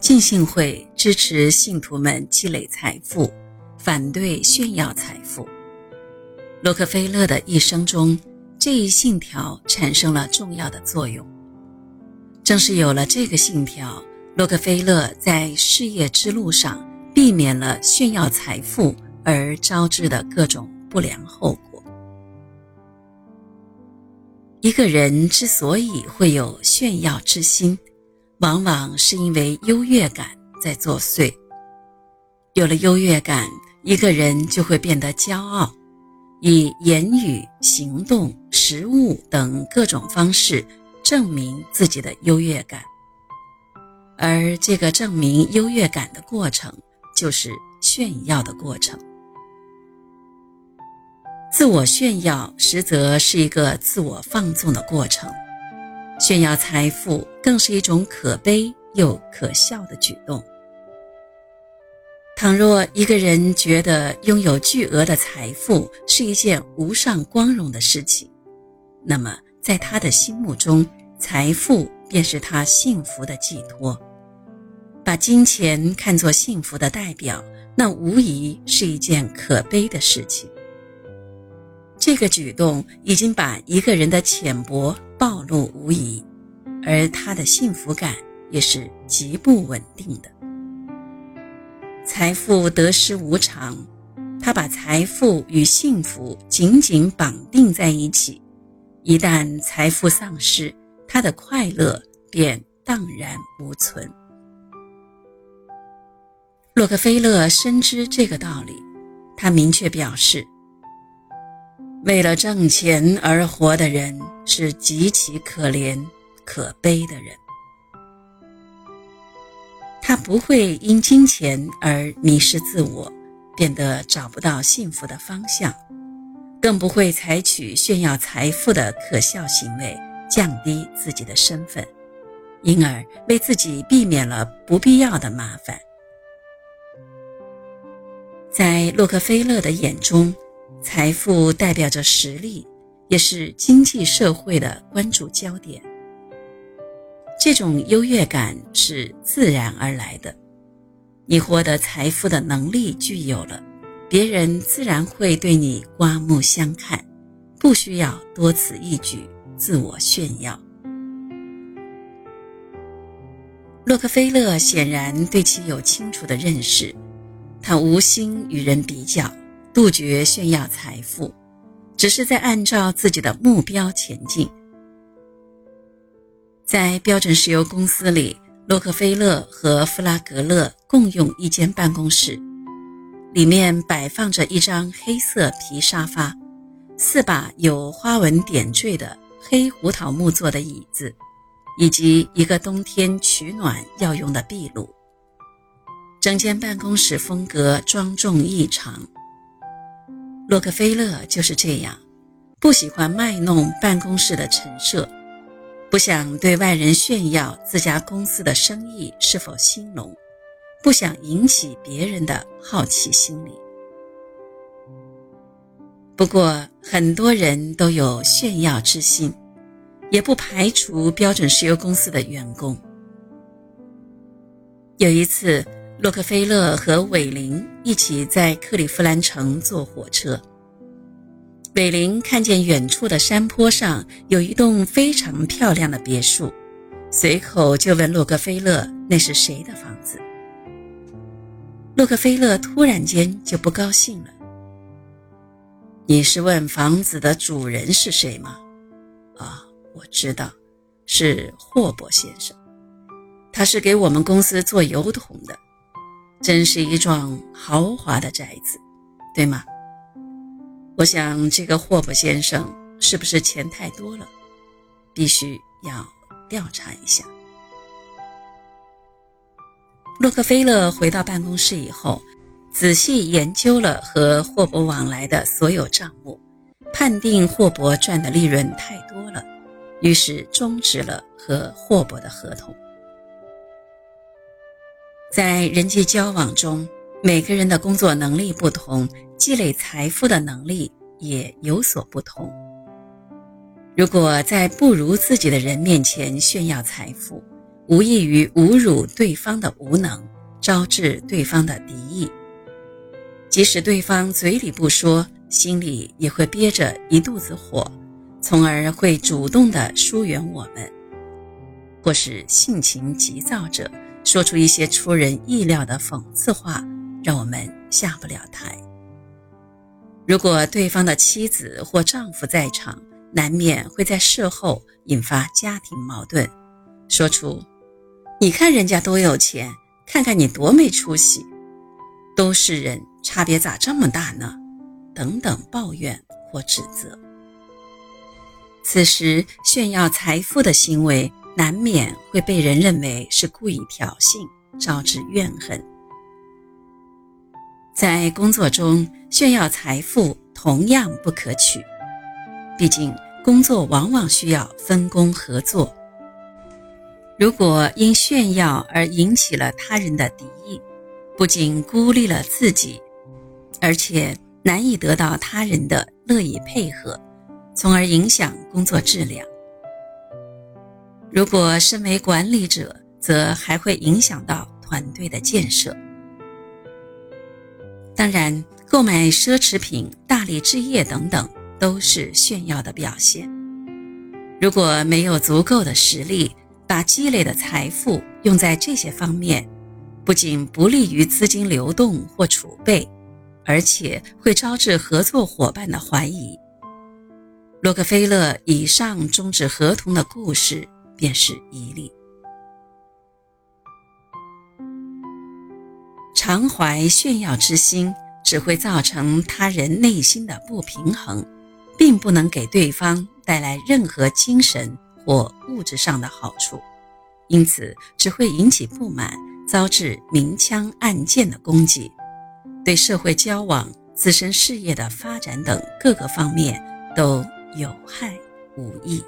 浸信会支持信徒们积累财富，反对炫耀财富。洛克菲勒的一生中，这一信条产生了重要的作用。正是有了这个信条，洛克菲勒在事业之路上避免了炫耀财富而招致的各种不良后果。一个人之所以会有炫耀之心，往往是因为优越感在作祟。有了优越感，一个人就会变得骄傲。以言语、行动、食物等各种方式证明自己的优越感，而这个证明优越感的过程，就是炫耀的过程。自我炫耀实则是一个自我放纵的过程，炫耀财富更是一种可悲又可笑的举动。倘若一个人觉得拥有巨额的财富是一件无上光荣的事情，那么在他的心目中，财富便是他幸福的寄托。把金钱看作幸福的代表，那无疑是一件可悲的事情。这个举动已经把一个人的浅薄暴露无遗，而他的幸福感也是极不稳定的。财富得失无常，他把财富与幸福紧紧绑定在一起。一旦财富丧失，他的快乐便荡然无存。洛克菲勒深知这个道理，他明确表示：为了挣钱而活的人是极其可怜、可悲的人。他不会因金钱而迷失自我，变得找不到幸福的方向，更不会采取炫耀财富的可笑行为，降低自己的身份，因而为自己避免了不必要的麻烦。在洛克菲勒的眼中，财富代表着实力，也是经济社会的关注焦点。这种优越感是自然而来的，你获得财富的能力具有了，别人自然会对你刮目相看，不需要多此一举自我炫耀。洛克菲勒显然对其有清楚的认识，他无心与人比较，杜绝炫耀财富，只是在按照自己的目标前进。在标准石油公司里，洛克菲勒和弗拉格勒共用一间办公室，里面摆放着一张黑色皮沙发，四把有花纹点缀的黑胡桃木做的椅子，以及一个冬天取暖要用的壁炉。整间办公室风格庄重异常。洛克菲勒就是这样，不喜欢卖弄办公室的陈设。不想对外人炫耀自家公司的生意是否兴隆，不想引起别人的好奇心理。不过，很多人都有炫耀之心，也不排除标准石油公司的员工。有一次，洛克菲勒和韦林一起在克利夫兰城坐火车。韦林看见远处的山坡上有一栋非常漂亮的别墅，随口就问洛克菲勒：“那是谁的房子？”洛克菲勒突然间就不高兴了：“你是问房子的主人是谁吗？”“啊，我知道，是霍伯先生，他是给我们公司做油桶的，真是一幢豪华的宅子，对吗？”我想，这个霍伯先生是不是钱太多了？必须要调查一下。洛克菲勒回到办公室以后，仔细研究了和霍伯往来的所有账目，判定霍伯赚的利润太多了，于是终止了和霍伯的合同。在人际交往中，每个人的工作能力不同。积累财富的能力也有所不同。如果在不如自己的人面前炫耀财富，无异于侮辱对方的无能，招致对方的敌意。即使对方嘴里不说，心里也会憋着一肚子火，从而会主动的疏远我们，或是性情急躁者说出一些出人意料的讽刺话，让我们下不了台。如果对方的妻子或丈夫在场，难免会在事后引发家庭矛盾，说出。你看人家多有钱，看看你多没出息，都是人，差别咋这么大呢？等等抱怨或指责。此时炫耀财富的行为，难免会被人认为是故意挑衅，招致怨恨。在工作中炫耀财富同样不可取，毕竟工作往往需要分工合作。如果因炫耀而引起了他人的敌意，不仅孤立了自己，而且难以得到他人的乐意配合，从而影响工作质量。如果身为管理者，则还会影响到团队的建设。当然，购买奢侈品、大力置业等等，都是炫耀的表现。如果没有足够的实力，把积累的财富用在这些方面，不仅不利于资金流动或储备，而且会招致合作伙伴的怀疑。洛克菲勒以上终止合同的故事便是一例。常怀炫耀之心，只会造成他人内心的不平衡，并不能给对方带来任何精神。或物质上的好处，因此只会引起不满，遭致明枪暗箭的攻击，对社会交往、自身事业的发展等各个方面都有害无益。